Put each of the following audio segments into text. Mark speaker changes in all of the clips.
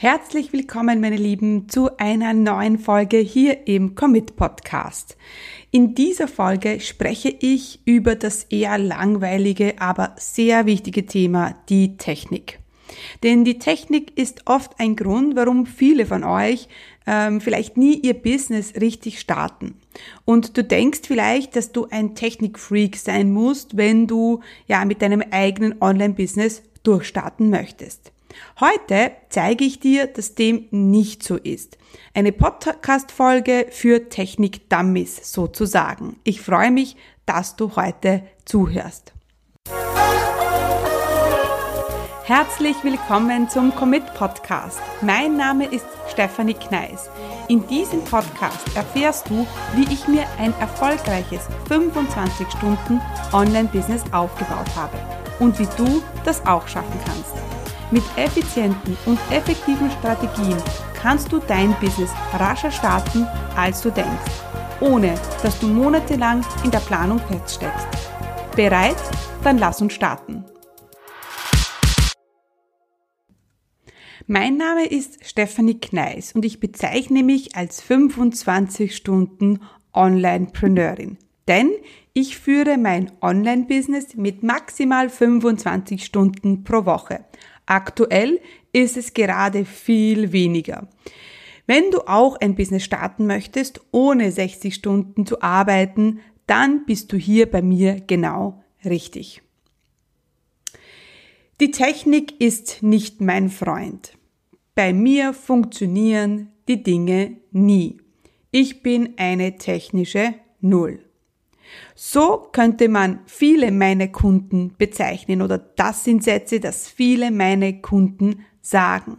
Speaker 1: Herzlich willkommen, meine Lieben, zu einer neuen Folge hier im Commit Podcast. In dieser Folge spreche ich über das eher langweilige, aber sehr wichtige Thema, die Technik. Denn die Technik ist oft ein Grund, warum viele von euch ähm, vielleicht nie ihr Business richtig starten. Und du denkst vielleicht, dass du ein Technikfreak sein musst, wenn du ja mit deinem eigenen Online-Business durchstarten möchtest. Heute zeige ich dir, dass dem nicht so ist. Eine Podcast-Folge für Technik-Dummies sozusagen. Ich freue mich, dass du heute zuhörst. Herzlich willkommen zum Commit Podcast. Mein Name ist Stefanie Kneis. In diesem Podcast erfährst du, wie ich mir ein erfolgreiches 25 Stunden Online-Business aufgebaut habe und wie du das auch schaffen kannst. Mit effizienten und effektiven Strategien kannst du dein Business rascher starten, als du denkst, ohne dass du monatelang in der Planung feststeckst. Bereit? Dann lass uns starten. Mein Name ist Stephanie Kneis und ich bezeichne mich als 25 Stunden Onlinepreneurin. Denn ich führe mein Online-Business mit maximal 25 Stunden pro Woche. Aktuell ist es gerade viel weniger. Wenn du auch ein Business starten möchtest, ohne 60 Stunden zu arbeiten, dann bist du hier bei mir genau richtig. Die Technik ist nicht mein Freund. Bei mir funktionieren die Dinge nie. Ich bin eine technische Null. So könnte man viele meiner Kunden bezeichnen oder das sind Sätze, dass viele meiner Kunden sagen.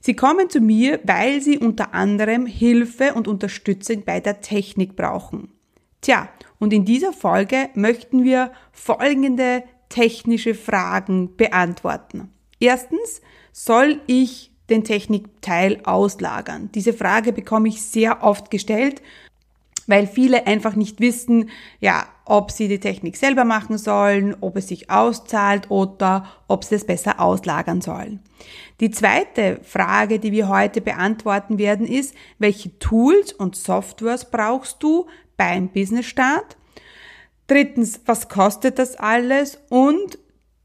Speaker 1: Sie kommen zu mir, weil sie unter anderem Hilfe und Unterstützung bei der Technik brauchen. Tja, und in dieser Folge möchten wir folgende technische Fragen beantworten. Erstens, soll ich den Technikteil auslagern? Diese Frage bekomme ich sehr oft gestellt weil viele einfach nicht wissen, ja, ob sie die Technik selber machen sollen, ob es sich auszahlt oder ob sie es besser auslagern sollen. Die zweite Frage, die wir heute beantworten werden, ist, welche Tools und Softwares brauchst du beim Business-Start? Drittens, was kostet das alles? Und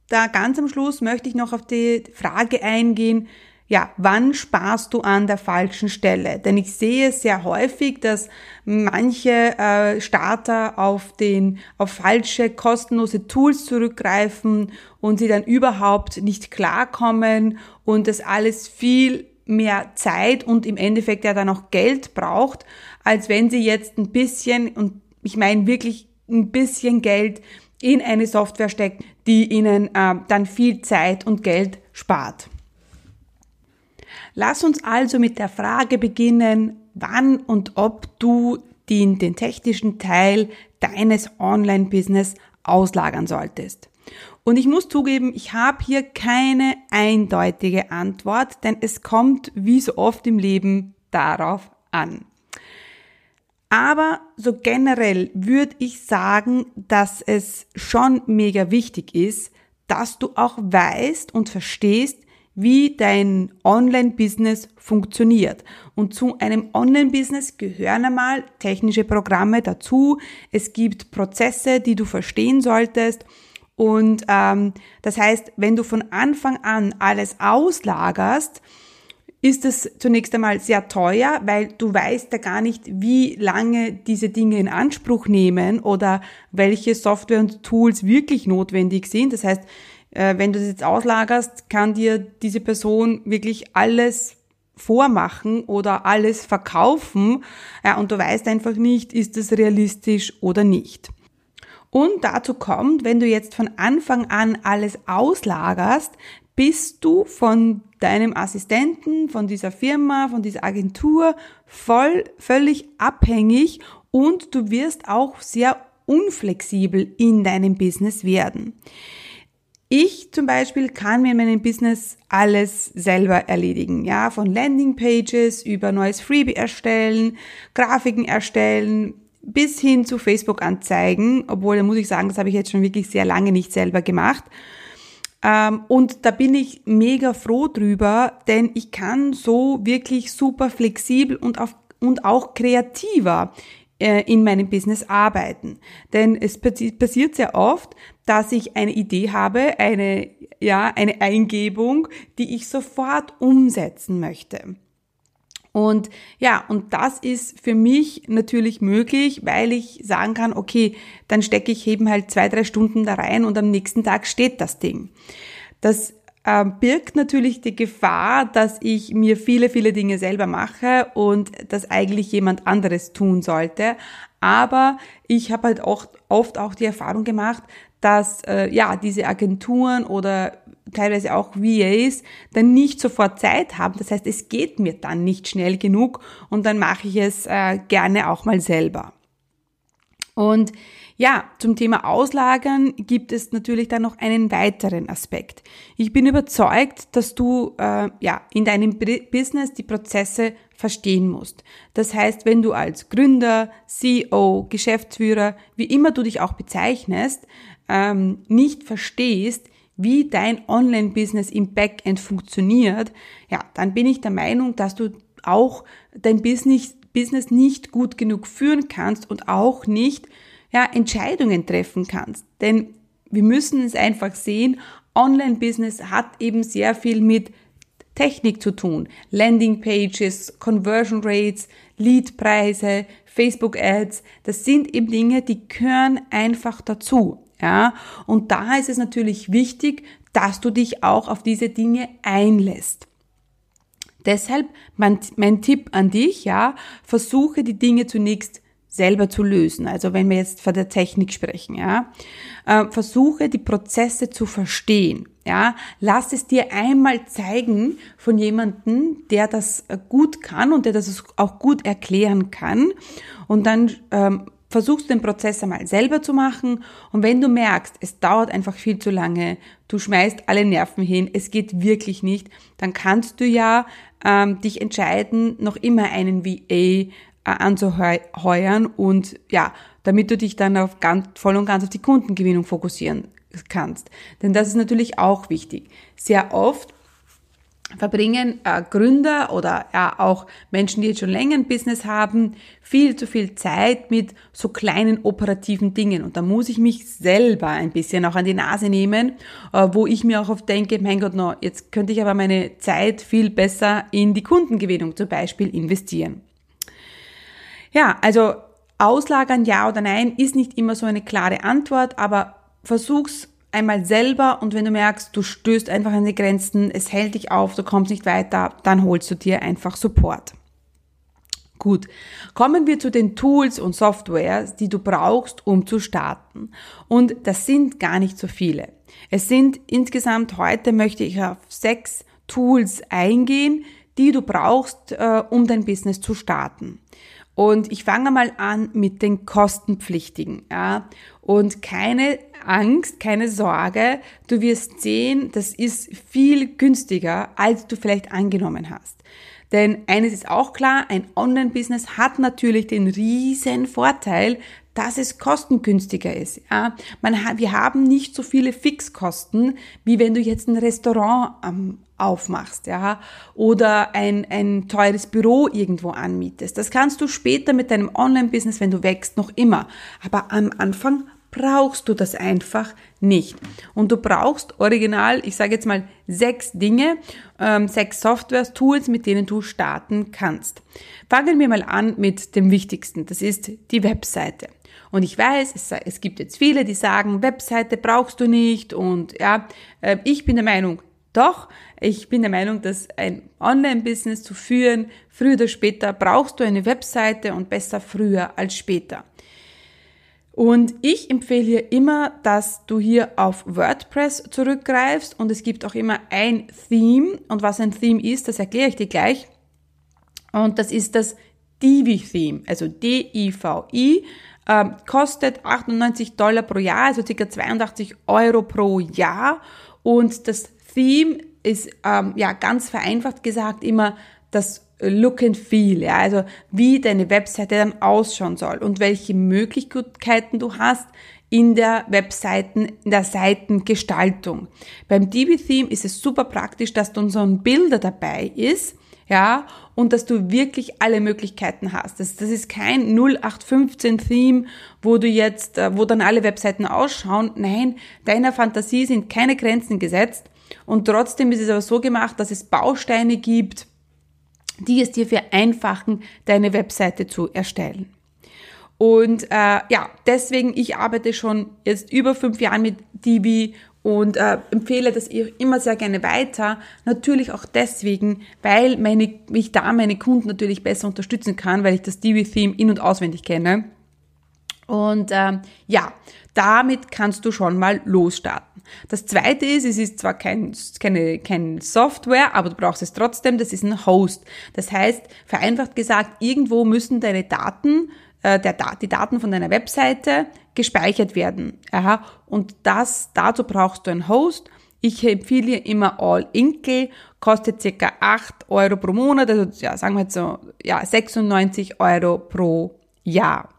Speaker 1: da ganz am Schluss möchte ich noch auf die Frage eingehen, ja, wann sparst du an der falschen Stelle? Denn ich sehe sehr häufig, dass manche äh, Starter auf den auf falsche kostenlose Tools zurückgreifen und sie dann überhaupt nicht klarkommen und das alles viel mehr Zeit und im Endeffekt ja dann auch Geld braucht, als wenn sie jetzt ein bisschen und ich meine wirklich ein bisschen Geld in eine Software steckt, die ihnen äh, dann viel Zeit und Geld spart. Lass uns also mit der Frage beginnen, wann und ob du den, den technischen Teil deines Online-Business auslagern solltest. Und ich muss zugeben, ich habe hier keine eindeutige Antwort, denn es kommt wie so oft im Leben darauf an. Aber so generell würde ich sagen, dass es schon mega wichtig ist, dass du auch weißt und verstehst, wie dein Online-Business funktioniert. Und zu einem Online-Business gehören einmal technische Programme dazu. Es gibt Prozesse, die du verstehen solltest. Und ähm, das heißt, wenn du von Anfang an alles auslagerst, ist es zunächst einmal sehr teuer, weil du weißt ja gar nicht, wie lange diese Dinge in Anspruch nehmen oder welche Software und Tools wirklich notwendig sind. Das heißt, äh, wenn du das jetzt auslagerst, kann dir diese Person wirklich alles vormachen oder alles verkaufen ja, und du weißt einfach nicht, ist es realistisch oder nicht. Und dazu kommt, wenn du jetzt von Anfang an alles auslagerst, bist du von deinem Assistenten, von dieser Firma, von dieser Agentur voll, völlig abhängig und du wirst auch sehr unflexibel in deinem Business werden. Ich zum Beispiel kann mir in meinem Business alles selber erledigen, ja, von Landingpages über neues Freebie erstellen, Grafiken erstellen, bis hin zu Facebook-Anzeigen, obwohl da muss ich sagen, das habe ich jetzt schon wirklich sehr lange nicht selber gemacht. Ähm, und da bin ich mega froh drüber, denn ich kann so wirklich super flexibel und, auf, und auch kreativer in meinem Business arbeiten. Denn es passiert sehr oft, dass ich eine Idee habe, eine, ja, eine Eingebung, die ich sofort umsetzen möchte. Und ja, und das ist für mich natürlich möglich, weil ich sagen kann, okay, dann stecke ich eben halt zwei, drei Stunden da rein und am nächsten Tag steht das Ding. Das äh, birgt natürlich die Gefahr, dass ich mir viele, viele Dinge selber mache und das eigentlich jemand anderes tun sollte. Aber ich habe halt auch oft auch die Erfahrung gemacht, dass äh, ja diese Agenturen oder teilweise auch VAs dann nicht sofort Zeit haben. Das heißt, es geht mir dann nicht schnell genug und dann mache ich es äh, gerne auch mal selber. Und ja, zum Thema Auslagern gibt es natürlich dann noch einen weiteren Aspekt. Ich bin überzeugt, dass du äh, ja in deinem Business die Prozesse verstehen musst. Das heißt, wenn du als Gründer, CEO, Geschäftsführer, wie immer du dich auch bezeichnest, ähm, nicht verstehst, wie dein Online-Business im Backend funktioniert, ja, dann bin ich der Meinung, dass du auch dein Business, Business nicht gut genug führen kannst und auch nicht ja, Entscheidungen treffen kannst. Denn wir müssen es einfach sehen, Online-Business hat eben sehr viel mit Technik zu tun. Landing Pages, Conversion Rates, Leadpreise, Facebook Ads, das sind eben Dinge, die gehören einfach dazu. Ja, und da ist es natürlich wichtig, dass du dich auch auf diese Dinge einlässt. Deshalb mein, mein Tipp an dich, ja, versuche die Dinge zunächst selber zu lösen. Also wenn wir jetzt von der Technik sprechen, ja, äh, versuche die Prozesse zu verstehen. Ja, lass es dir einmal zeigen von jemandem, der das gut kann und der das auch gut erklären kann. Und dann ähm, versuchst den Prozess einmal selber zu machen und wenn du merkst, es dauert einfach viel zu lange, du schmeißt alle Nerven hin, es geht wirklich nicht, dann kannst du ja ähm, dich entscheiden, noch immer einen VA äh, anzuheuern und ja, damit du dich dann auf ganz, voll und ganz auf die Kundengewinnung fokussieren kannst. Denn das ist natürlich auch wichtig. Sehr oft verbringen äh, Gründer oder ja auch Menschen, die jetzt schon länger ein Business haben, viel zu viel Zeit mit so kleinen operativen Dingen. Und da muss ich mich selber ein bisschen auch an die Nase nehmen, äh, wo ich mir auch oft denke, mein Gott, no, jetzt könnte ich aber meine Zeit viel besser in die Kundengewinnung zum Beispiel investieren. Ja, also auslagern ja oder nein ist nicht immer so eine klare Antwort, aber versuch's einmal selber und wenn du merkst, du stößt einfach an die Grenzen, es hält dich auf, du kommst nicht weiter, dann holst du dir einfach Support. Gut, kommen wir zu den Tools und Softwares, die du brauchst, um zu starten. Und das sind gar nicht so viele. Es sind insgesamt heute möchte ich auf sechs Tools eingehen, die du brauchst, äh, um dein Business zu starten. Und ich fange mal an mit den kostenpflichtigen. Ja? Und keine Angst, keine Sorge, du wirst sehen, das ist viel günstiger, als du vielleicht angenommen hast. Denn eines ist auch klar, ein Online-Business hat natürlich den riesen Vorteil, dass es kostengünstiger ist. Ja, man, wir haben nicht so viele Fixkosten, wie wenn du jetzt ein Restaurant ähm, aufmachst, ja, oder ein, ein teures Büro irgendwo anmietest. Das kannst du später mit deinem Online-Business, wenn du wächst, noch immer. Aber am Anfang brauchst du das einfach nicht. Und du brauchst original, ich sage jetzt mal, sechs Dinge, ähm, sechs Softwares, Tools, mit denen du starten kannst. Fangen wir mal an mit dem Wichtigsten. Das ist die Webseite. Und ich weiß, es, es gibt jetzt viele, die sagen, Webseite brauchst du nicht. Und ja, äh, ich bin der Meinung, doch, ich bin der Meinung, dass ein Online-Business zu führen, früher oder später brauchst du eine Webseite und besser früher als später. Und ich empfehle hier immer, dass du hier auf WordPress zurückgreifst und es gibt auch immer ein Theme. Und was ein Theme ist, das erkläre ich dir gleich. Und das ist das Divi-Theme, also D-I-V-I, ähm, kostet 98 Dollar pro Jahr, also ca. 82 Euro pro Jahr. Und das Theme ist, ähm, ja, ganz vereinfacht gesagt immer das Look and Feel, ja, also wie deine Webseite dann ausschauen soll und welche Möglichkeiten du hast, in der Webseiten, in der Seitengestaltung. Beim DB-Theme ist es super praktisch, dass dann so ein Bilder dabei ist, ja, und dass du wirklich alle Möglichkeiten hast. Das, das ist kein 0815 Theme, wo du jetzt, äh, wo dann alle Webseiten ausschauen. Nein, deiner Fantasie sind keine Grenzen gesetzt und trotzdem ist es aber so gemacht, dass es Bausteine gibt, die es dir vereinfachen, deine Webseite zu erstellen. Und äh, ja, deswegen, ich arbeite schon jetzt über fünf Jahre mit Divi und äh, empfehle das immer sehr gerne weiter. Natürlich auch deswegen, weil meine, ich da meine Kunden natürlich besser unterstützen kann, weil ich das Divi-Theme in- und auswendig kenne. Und äh, ja, damit kannst du schon mal losstarten. Das zweite ist, es ist zwar kein, keine, kein Software, aber du brauchst es trotzdem, das ist ein Host. Das heißt, vereinfacht gesagt, irgendwo müssen deine Daten äh, der, die Daten von deiner Webseite gespeichert werden. Aha. Und das, dazu brauchst du einen Host. Ich empfehle immer All Inkle, kostet circa 8 Euro pro Monat, also ja, sagen wir jetzt so, ja, 96 Euro pro Jahr.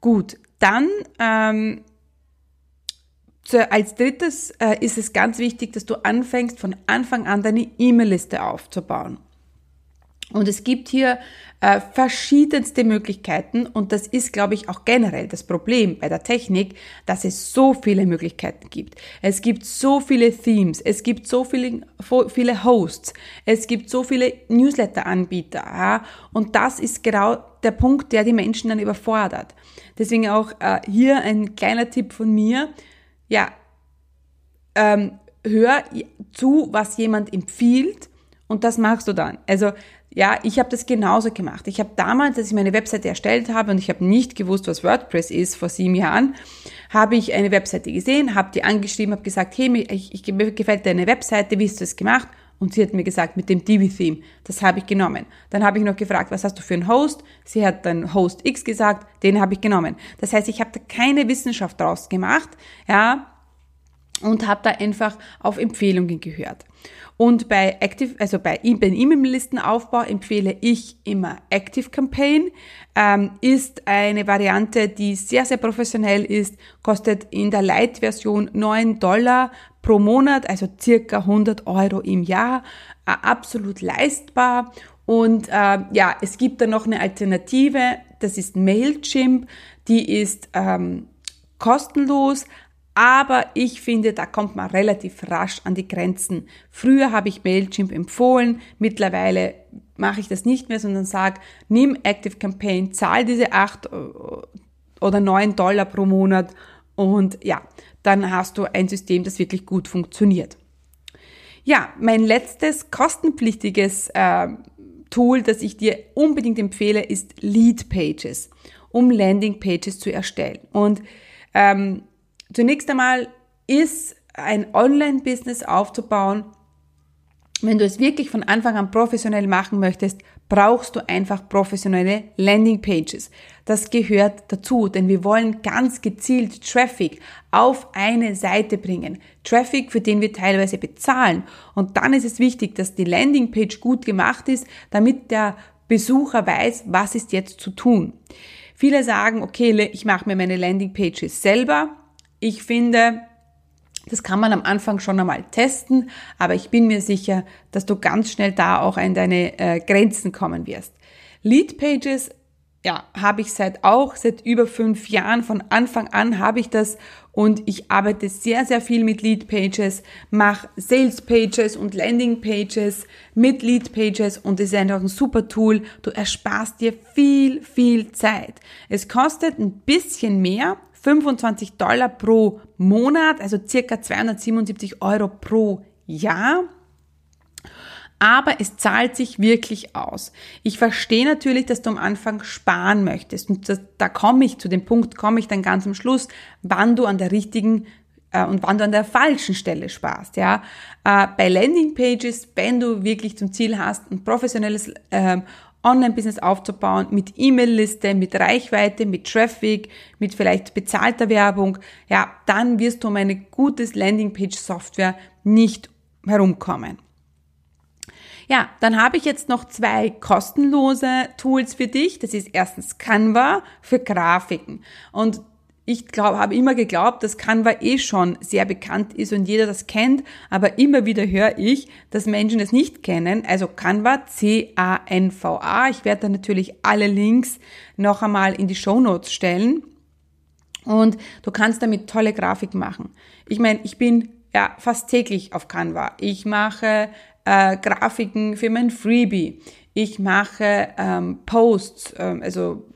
Speaker 1: Gut, dann ähm, als drittes äh, ist es ganz wichtig, dass du anfängst, von Anfang an deine E-Mail-Liste aufzubauen. Und es gibt hier äh, verschiedenste Möglichkeiten und das ist, glaube ich, auch generell das Problem bei der Technik, dass es so viele Möglichkeiten gibt. Es gibt so viele Themes, es gibt so viele, viele Hosts, es gibt so viele Newsletter-Anbieter ja? und das ist genau der Punkt, der die Menschen dann überfordert. Deswegen auch äh, hier ein kleiner Tipp von mir. Ja, ähm, hör zu, was jemand empfiehlt und das machst du dann. Also ja, ich habe das genauso gemacht. Ich habe damals, als ich meine Webseite erstellt habe und ich habe nicht gewusst, was WordPress ist vor sieben Jahren, habe ich eine Webseite gesehen, habe die angeschrieben, habe gesagt, hey, ich, ich, mir gefällt deine Webseite, wie hast du das gemacht? Und sie hat mir gesagt, mit dem Divi-Theme. Das habe ich genommen. Dann habe ich noch gefragt, was hast du für einen Host? Sie hat dann Host X gesagt, den habe ich genommen. Das heißt, ich habe da keine Wissenschaft draus gemacht, ja, und habe da einfach auf Empfehlungen gehört. Und bei Active, also bei E-Mail-Listenaufbau empfehle ich immer Active Campaign. Ähm, ist eine Variante, die sehr, sehr professionell ist, kostet in der Light-Version 9 Dollar pro Monat, also circa 100 Euro im Jahr, äh, absolut leistbar. Und äh, ja, es gibt da noch eine Alternative, das ist Mailchimp, die ist ähm, kostenlos, aber ich finde, da kommt man relativ rasch an die Grenzen. Früher habe ich Mailchimp empfohlen, mittlerweile mache ich das nicht mehr, sondern sage, nimm Active Campaign, zahl diese acht äh, oder neun Dollar pro Monat und ja, dann hast du ein System, das wirklich gut funktioniert. Ja, mein letztes kostenpflichtiges äh, Tool, das ich dir unbedingt empfehle, ist Lead Pages, um Landing Pages zu erstellen. Und ähm, Zunächst einmal ist ein Online-Business aufzubauen, wenn du es wirklich von Anfang an professionell machen möchtest, brauchst du einfach professionelle Landing-Pages. Das gehört dazu, denn wir wollen ganz gezielt Traffic auf eine Seite bringen. Traffic, für den wir teilweise bezahlen. Und dann ist es wichtig, dass die Landing-Page gut gemacht ist, damit der Besucher weiß, was ist jetzt zu tun. Viele sagen, okay, ich mache mir meine Landing-Pages selber ich finde, das kann man am Anfang schon einmal testen, aber ich bin mir sicher, dass du ganz schnell da auch an deine äh, Grenzen kommen wirst. Lead Pages, ja, habe ich seit auch seit über fünf Jahren. Von Anfang an habe ich das und ich arbeite sehr, sehr viel mit Lead Pages, mache Sales Pages und Landing Pages mit Lead Pages und es ist einfach ein super Tool. Du ersparst dir viel, viel Zeit. Es kostet ein bisschen mehr, 25 Dollar pro Monat, also circa 277 Euro pro Jahr. Aber es zahlt sich wirklich aus. Ich verstehe natürlich, dass du am Anfang sparen möchtest. Und das, da komme ich zu dem Punkt, komme ich dann ganz am Schluss, wann du an der richtigen äh, und wann du an der falschen Stelle sparst. Ja, äh, bei Landing Pages, wenn du wirklich zum Ziel hast, ein professionelles äh, Online-Business aufzubauen mit E-Mail-Liste, mit Reichweite, mit Traffic, mit vielleicht bezahlter Werbung, ja, dann wirst du um eine gutes Landing-Page-Software nicht herumkommen. Ja, dann habe ich jetzt noch zwei kostenlose Tools für dich. Das ist erstens Canva für Grafiken. Und ich glaube, habe immer geglaubt, dass Canva eh schon sehr bekannt ist und jeder das kennt, aber immer wieder höre ich, dass Menschen es nicht kennen. Also Canva, C-A-N-V-A. Ich werde da natürlich alle Links noch einmal in die Show Notes stellen. Und du kannst damit tolle Grafik machen. Ich meine, ich bin ja fast täglich auf Canva. Ich mache äh, Grafiken für mein Freebie. Ich mache ähm, Posts, ähm, also äh,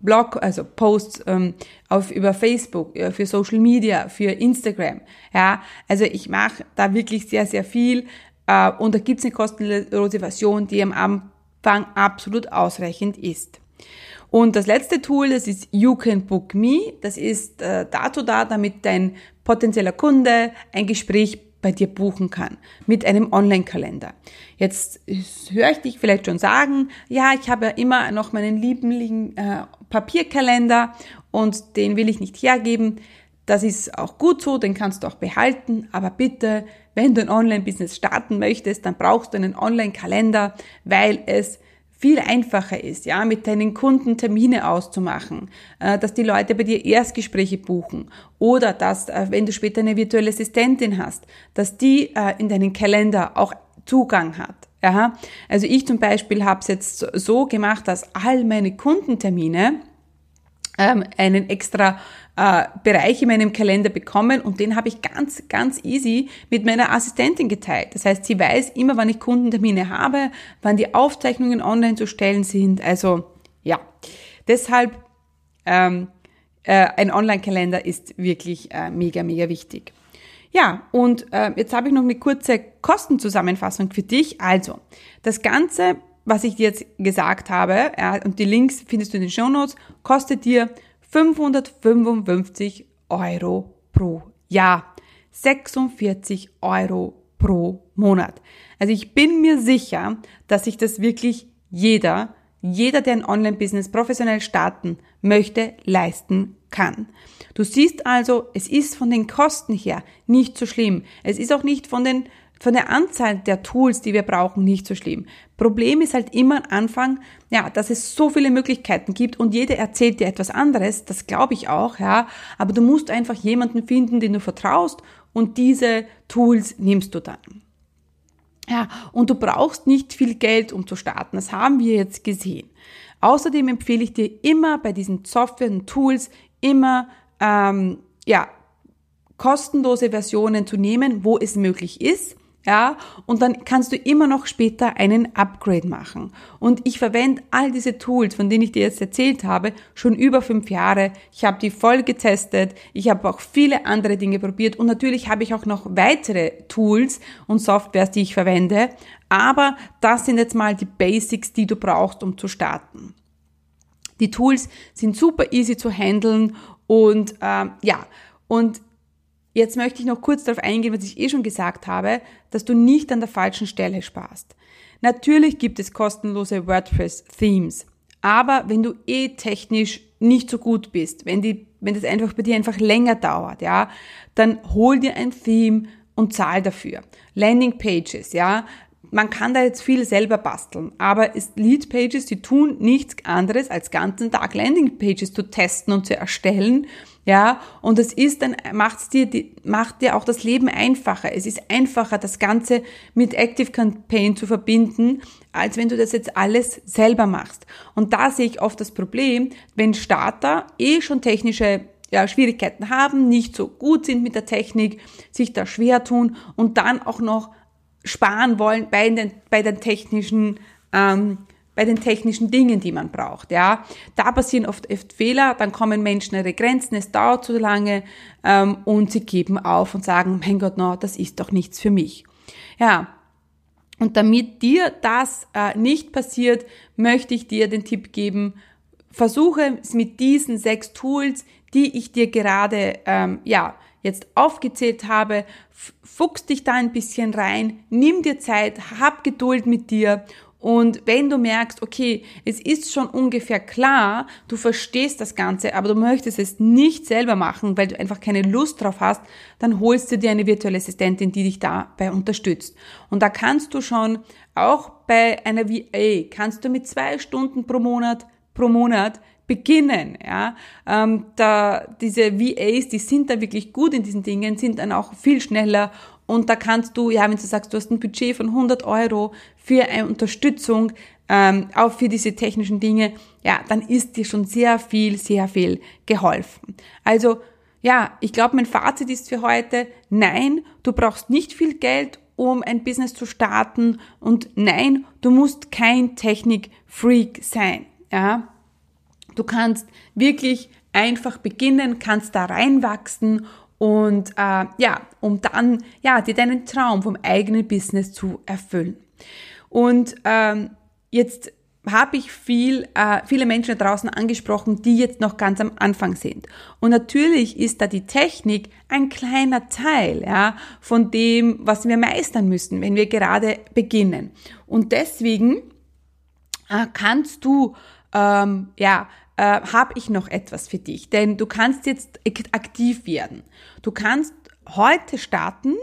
Speaker 1: Blog, also Posts ähm, auf über Facebook, äh, für Social Media, für Instagram. Ja, also ich mache da wirklich sehr, sehr viel äh, und da gibt's eine kostenlose Version, die am Anfang absolut ausreichend ist. Und das letzte Tool, das ist You Can Book Me. Das ist äh, dazu da, damit dein potenzieller Kunde ein Gespräch bei dir buchen kann mit einem Online-Kalender. Jetzt höre ich dich vielleicht schon sagen, ja, ich habe ja immer noch meinen lieblichen äh, Papierkalender und den will ich nicht hergeben. Das ist auch gut so, den kannst du auch behalten, aber bitte, wenn du ein Online-Business starten möchtest, dann brauchst du einen Online-Kalender, weil es viel einfacher ist, ja, mit deinen Kunden Termine auszumachen, äh, dass die Leute bei dir Erstgespräche buchen oder dass, äh, wenn du später eine virtuelle Assistentin hast, dass die äh, in deinen Kalender auch Zugang hat. Ja, also ich zum Beispiel habe es jetzt so gemacht, dass all meine Kundentermine ähm, einen extra äh, Bereich in meinem Kalender bekommen und den habe ich ganz, ganz easy mit meiner Assistentin geteilt. Das heißt, sie weiß immer, wann ich Kundentermine habe, wann die Aufzeichnungen online zu stellen sind. Also ja, deshalb ähm, äh, ein Online-Kalender ist wirklich äh, mega, mega wichtig. Ja, und äh, jetzt habe ich noch eine kurze Kostenzusammenfassung für dich. Also, das Ganze, was ich dir jetzt gesagt habe, ja, und die Links findest du in den Show Notes, kostet dir 555 Euro pro Jahr. 46 Euro pro Monat. Also ich bin mir sicher, dass sich das wirklich jeder, jeder, der ein Online-Business professionell starten möchte, leisten kann. Du siehst also, es ist von den Kosten her nicht so schlimm. Es ist auch nicht von den von der Anzahl der Tools, die wir brauchen, nicht so schlimm. Problem ist halt immer am Anfang, ja, dass es so viele Möglichkeiten gibt und jeder erzählt dir etwas anderes, das glaube ich auch, ja, aber du musst einfach jemanden finden, den du vertraust und diese Tools nimmst du dann. Ja, und du brauchst nicht viel Geld, um zu starten. Das haben wir jetzt gesehen. Außerdem empfehle ich dir immer bei diesen Software und Tools immer, ähm, ja, kostenlose Versionen zu nehmen, wo es möglich ist ja, und dann kannst du immer noch später einen Upgrade machen. Und ich verwende all diese Tools, von denen ich dir jetzt erzählt habe, schon über fünf Jahre. Ich habe die voll getestet. Ich habe auch viele andere Dinge probiert. Und natürlich habe ich auch noch weitere Tools und Softwares, die ich verwende. Aber das sind jetzt mal die Basics, die du brauchst, um zu starten. Die Tools sind super easy zu handeln und ähm, ja, und Jetzt möchte ich noch kurz darauf eingehen, was ich eh schon gesagt habe, dass du nicht an der falschen Stelle sparst. Natürlich gibt es kostenlose WordPress-Themes, aber wenn du eh technisch nicht so gut bist, wenn die, wenn das einfach bei dir einfach länger dauert, ja, dann hol dir ein Theme und zahl dafür. Landing Pages, ja, man kann da jetzt viel selber basteln, aber Lead Pages, die tun nichts anderes als ganzen Tag Landing Pages zu testen und zu erstellen ja, und es ist dann, macht's dir, macht dir auch das Leben einfacher. Es ist einfacher, das Ganze mit Active Campaign zu verbinden, als wenn du das jetzt alles selber machst. Und da sehe ich oft das Problem, wenn Starter eh schon technische ja, Schwierigkeiten haben, nicht so gut sind mit der Technik, sich da schwer tun und dann auch noch sparen wollen bei den, bei den technischen ähm, bei den technischen Dingen, die man braucht. Ja, da passieren oft, oft Fehler, dann kommen Menschen ihre Grenzen, es dauert zu lange ähm, und sie geben auf und sagen, mein Gott, no, das ist doch nichts für mich. Ja, und damit dir das äh, nicht passiert, möchte ich dir den Tipp geben, versuche es mit diesen sechs Tools, die ich dir gerade ähm, ja jetzt aufgezählt habe, fuchs dich da ein bisschen rein, nimm dir Zeit, hab Geduld mit dir und wenn du merkst, okay, es ist schon ungefähr klar, du verstehst das Ganze, aber du möchtest es nicht selber machen, weil du einfach keine Lust drauf hast, dann holst du dir eine virtuelle Assistentin, die dich dabei unterstützt. Und da kannst du schon, auch bei einer VA, kannst du mit zwei Stunden pro Monat pro Monat beginnen. Ja, ähm, da diese VAs, die sind da wirklich gut in diesen Dingen, sind dann auch viel schneller und da kannst du, ja, wenn du sagst, du hast ein Budget von 100 Euro für eine Unterstützung, ähm, auch für diese technischen Dinge, ja, dann ist dir schon sehr viel, sehr viel geholfen. Also, ja, ich glaube, mein Fazit ist für heute, nein, du brauchst nicht viel Geld, um ein Business zu starten und nein, du musst kein Technik-Freak sein, ja. Du kannst wirklich einfach beginnen, kannst da reinwachsen und äh, ja, um dann ja dir deinen Traum vom eigenen Business zu erfüllen. Und ähm, jetzt habe ich viel, äh, viele Menschen da draußen angesprochen, die jetzt noch ganz am Anfang sind. Und natürlich ist da die Technik ein kleiner Teil ja, von dem, was wir meistern müssen, wenn wir gerade beginnen. Und deswegen äh, kannst du ähm, ja äh, habe ich noch etwas für dich. Denn du kannst jetzt aktiv werden. Du kannst heute starten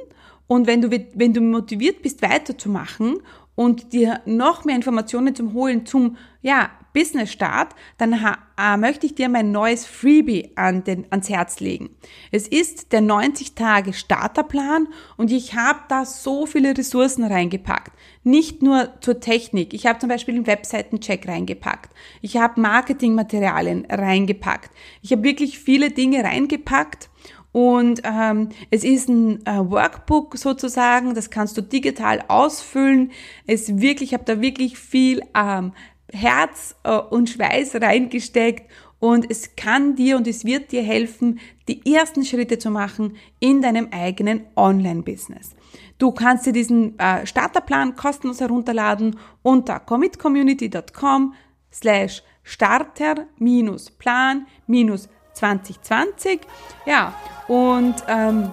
Speaker 1: und wenn du, wenn du motiviert bist, weiterzumachen und dir noch mehr Informationen zum Holen zum ja, Business Start, dann äh, möchte ich dir mein neues Freebie an den, ans Herz legen. Es ist der 90 Tage Starterplan und ich habe da so viele Ressourcen reingepackt. Nicht nur zur Technik. Ich habe zum Beispiel einen Webseitencheck reingepackt. Ich habe Marketingmaterialien reingepackt. Ich habe wirklich viele Dinge reingepackt und ähm, es ist ein äh, Workbook sozusagen, das kannst du digital ausfüllen. Es wirklich, ich habe da wirklich viel ähm, Herz äh, und Schweiß reingesteckt und es kann dir und es wird dir helfen, die ersten Schritte zu machen in deinem eigenen Online-Business. Du kannst dir diesen äh, Starterplan kostenlos herunterladen unter commitcommunity.com slash starter-plan-2020. Ja, und ähm,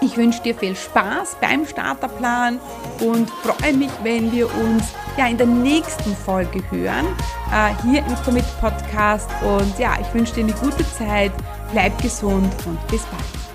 Speaker 1: ich wünsche dir viel Spaß beim Starterplan und freue mich, wenn wir uns ja in der nächsten Folge hören, äh, hier im Commit Podcast. Und ja, ich wünsche dir eine gute Zeit, bleib gesund und bis bald.